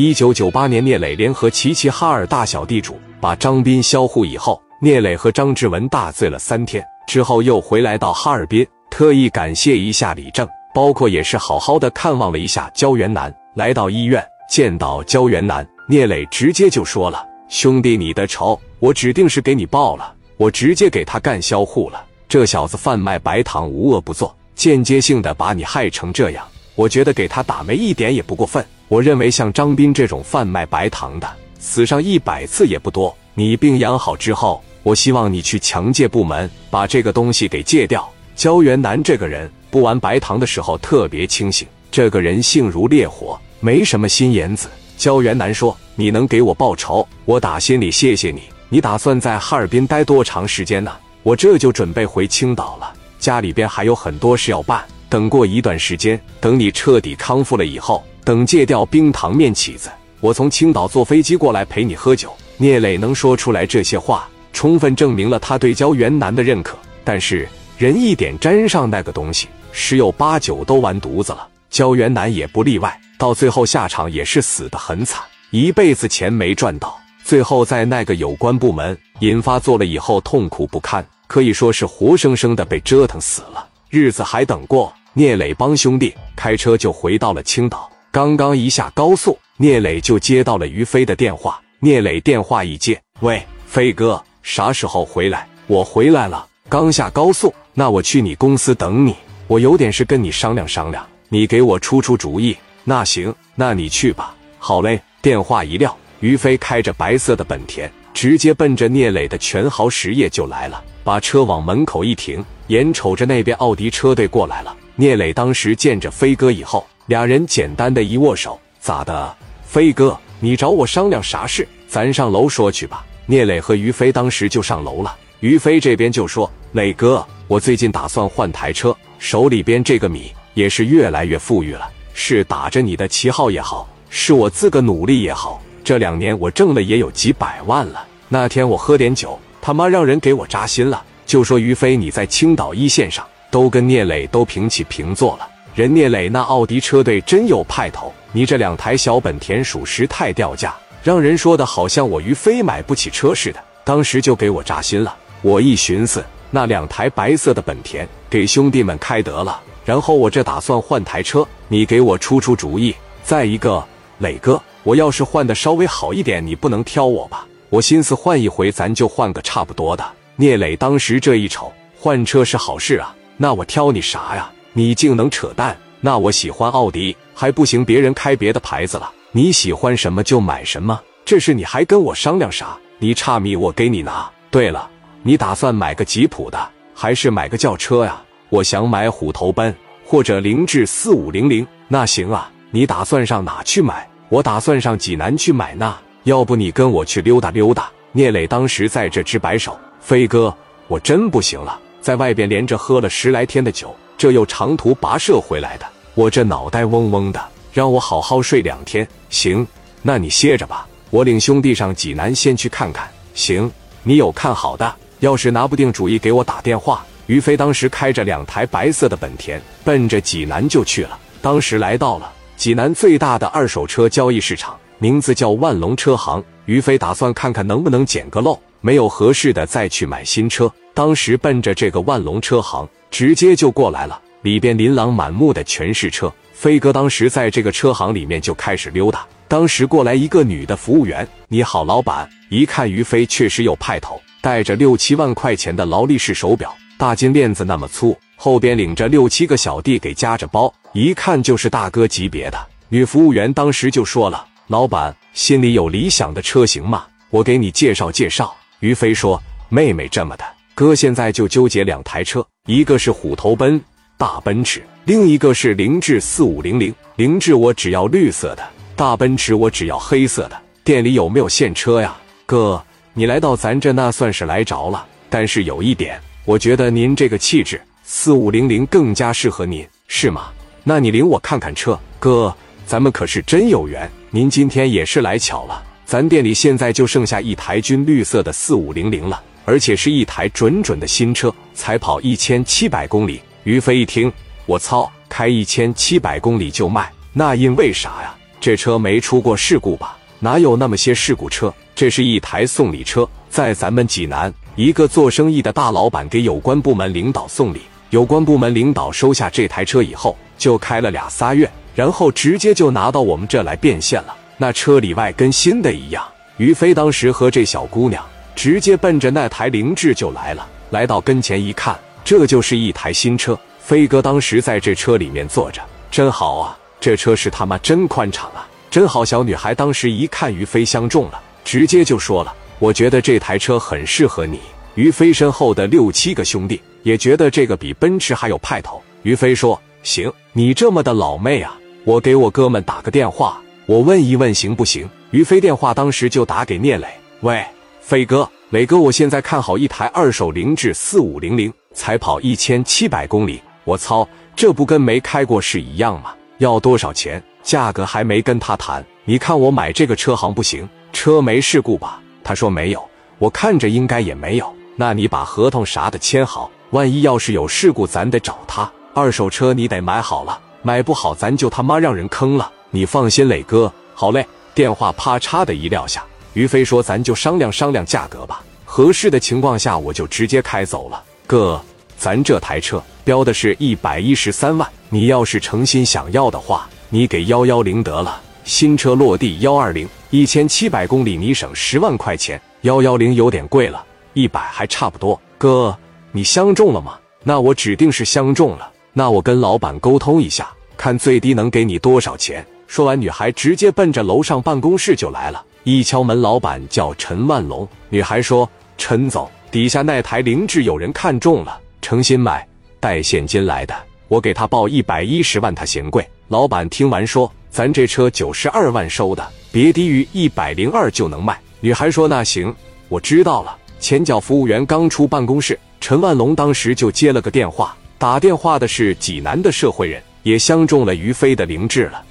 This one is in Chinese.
一九九八年，聂磊联合齐齐哈尔大小地主把张斌销户以后，聂磊和张志文大醉了三天，之后又回来到哈尔滨，特意感谢一下李正，包括也是好好的看望了一下焦元南。来到医院见到焦元南，聂磊直接就说了：“兄弟，你的仇我指定是给你报了，我直接给他干销户了。这小子贩卖白糖，无恶不作，间接性的把你害成这样。”我觉得给他打没一点也不过分。我认为像张斌这种贩卖白糖的，死上一百次也不多。你病养好之后，我希望你去强戒部门把这个东西给戒掉。焦元南这个人不玩白糖的时候特别清醒，这个人性如烈火，没什么心眼子。焦元南说：“你能给我报仇，我打心里谢谢你。你打算在哈尔滨待多长时间呢？我这就准备回青岛了，家里边还有很多事要办。”等过一段时间，等你彻底康复了以后，等戒掉冰糖面起子，我从青岛坐飞机过来陪你喝酒。聂磊能说出来这些话，充分证明了他对焦元南的认可。但是人一点沾上那个东西，十有八九都完犊子了。焦元南也不例外，到最后下场也是死得很惨，一辈子钱没赚到，最后在那个有关部门引发做了以后，痛苦不堪，可以说是活生生的被折腾死了。日子还等过。聂磊帮兄弟开车就回到了青岛。刚刚一下高速，聂磊就接到了于飞的电话。聂磊电话一接：“喂，飞哥，啥时候回来？我回来了，刚下高速。那我去你公司等你。我有点事跟你商量商量，你给我出出主意。那行，那你去吧。好嘞。”电话一撂，于飞开着白色的本田，直接奔着聂磊的全豪实业就来了，把车往门口一停，眼瞅着那边奥迪车队过来了。聂磊当时见着飞哥以后，俩人简单的一握手，咋的？飞哥，你找我商量啥事？咱上楼说去吧。聂磊和于飞当时就上楼了。于飞这边就说：“磊哥，我最近打算换台车，手里边这个米也是越来越富裕了。是打着你的旗号也好，是我自个努力也好，这两年我挣了也有几百万了。那天我喝点酒，他妈让人给我扎心了，就说于飞你在青岛一线上。”都跟聂磊都平起平坐了，人聂磊那奥迪车队真有派头，你这两台小本田属实太掉价，让人说的好像我于飞买不起车似的，当时就给我扎心了。我一寻思，那两台白色的本田给兄弟们开得了，然后我这打算换台车，你给我出出主意。再一个，磊哥，我要是换的稍微好一点，你不能挑我吧？我心思换一回，咱就换个差不多的。聂磊当时这一瞅，换车是好事啊。那我挑你啥呀？你竟能扯淡！那我喜欢奥迪还不行，别人开别的牌子了。你喜欢什么就买什么，这事你还跟我商量啥？你差米我给你拿。对了，你打算买个吉普的，还是买个轿车呀？我想买虎头奔或者凌志四五零零。那行啊，你打算上哪去买？我打算上济南去买呢。要不你跟我去溜达溜达？聂磊当时在这直摆手：“飞哥，我真不行了。”在外边连着喝了十来天的酒，这又长途跋涉回来的，我这脑袋嗡嗡的，让我好好睡两天。行，那你歇着吧，我领兄弟上济南先去看看。行，你有看好的，要是拿不定主意，给我打电话。于飞当时开着两台白色的本田，奔着济南就去了。当时来到了济南最大的二手车交易市场，名字叫万隆车行。于飞打算看看能不能捡个漏，没有合适的再去买新车。当时奔着这个万隆车行，直接就过来了。里边琳琅满目的全是车。飞哥当时在这个车行里面就开始溜达。当时过来一个女的服务员：“你好，老板。”一看于飞确实有派头，戴着六七万块钱的劳力士手表，大金链子那么粗，后边领着六七个小弟给夹着包，一看就是大哥级别的。女服务员当时就说了：“老板，心里有理想的车型吗？我给你介绍介绍。”于飞说：“妹妹这么的。”哥现在就纠结两台车，一个是虎头奔大奔驰，另一个是凌志四五零零。凌志我只要绿色的，大奔驰我只要黑色的。店里有没有现车呀？哥，你来到咱这那算是来着了。但是有一点，我觉得您这个气质，四五零零更加适合您，是吗？那你领我看看车，哥，咱们可是真有缘。您今天也是来巧了，咱店里现在就剩下一台军绿色的四五零零了。而且是一台准准的新车，才跑一千七百公里。于飞一听，我操，开一千七百公里就卖，那因为啥呀？这车没出过事故吧？哪有那么些事故车？这是一台送礼车，在咱们济南，一个做生意的大老板给有关部门领导送礼。有关部门领导收下这台车以后，就开了俩仨月，然后直接就拿到我们这来变现了。那车里外跟新的一样。于飞当时和这小姑娘直接奔着那台凌志就来了，来到跟前一看，这就是一台新车。飞哥当时在这车里面坐着，真好啊！这车是他妈真宽敞啊，真好。小女孩当时一看于飞相中了，直接就说了：“我觉得这台车很适合你。”于飞身后的六七个兄弟也觉得这个比奔驰还有派头。于飞说：“行，你这么的老妹啊，我给我哥们打个电话，我问一问行不行？”于飞电话当时就打给聂磊：“喂，飞哥，磊哥，我现在看好一台二手凌志四五零零，才跑一千七百公里，我操，这不跟没开过是一样吗？要多少钱？价格还没跟他谈，你看我买这个车行不行？车没事故吧？”他说：“没有，我看着应该也没有。”那你把合同啥的签好，万一要是有事故，咱得找他。二手车你得买好了，买不好咱就他妈让人坑了。你放心，磊哥。好嘞，电话啪嚓的一撂下。于飞说：“咱就商量商量价格吧，合适的情况下我就直接开走了。哥，咱这台车标的是一百一十三万，你要是诚心想要的话，你给幺幺零得了。新车落地幺二零，一千七百公里你省十万块钱，幺幺零有点贵了。”一百还差不多，哥，你相中了吗？那我指定是相中了。那我跟老板沟通一下，看最低能给你多少钱。说完，女孩直接奔着楼上办公室就来了。一敲门，老板叫陈万龙。女孩说：“陈总，底下那台凌志有人看中了，诚心买，带现金来的，我给他报一百一十万，他嫌贵。”老板听完说：“咱这车九十二万收的，别低于一百零二就能卖。”女孩说：“那行，我知道了。”前脚服务员刚出办公室，陈万龙当时就接了个电话。打电话的是济南的社会人，也相中了于飞的凌志了。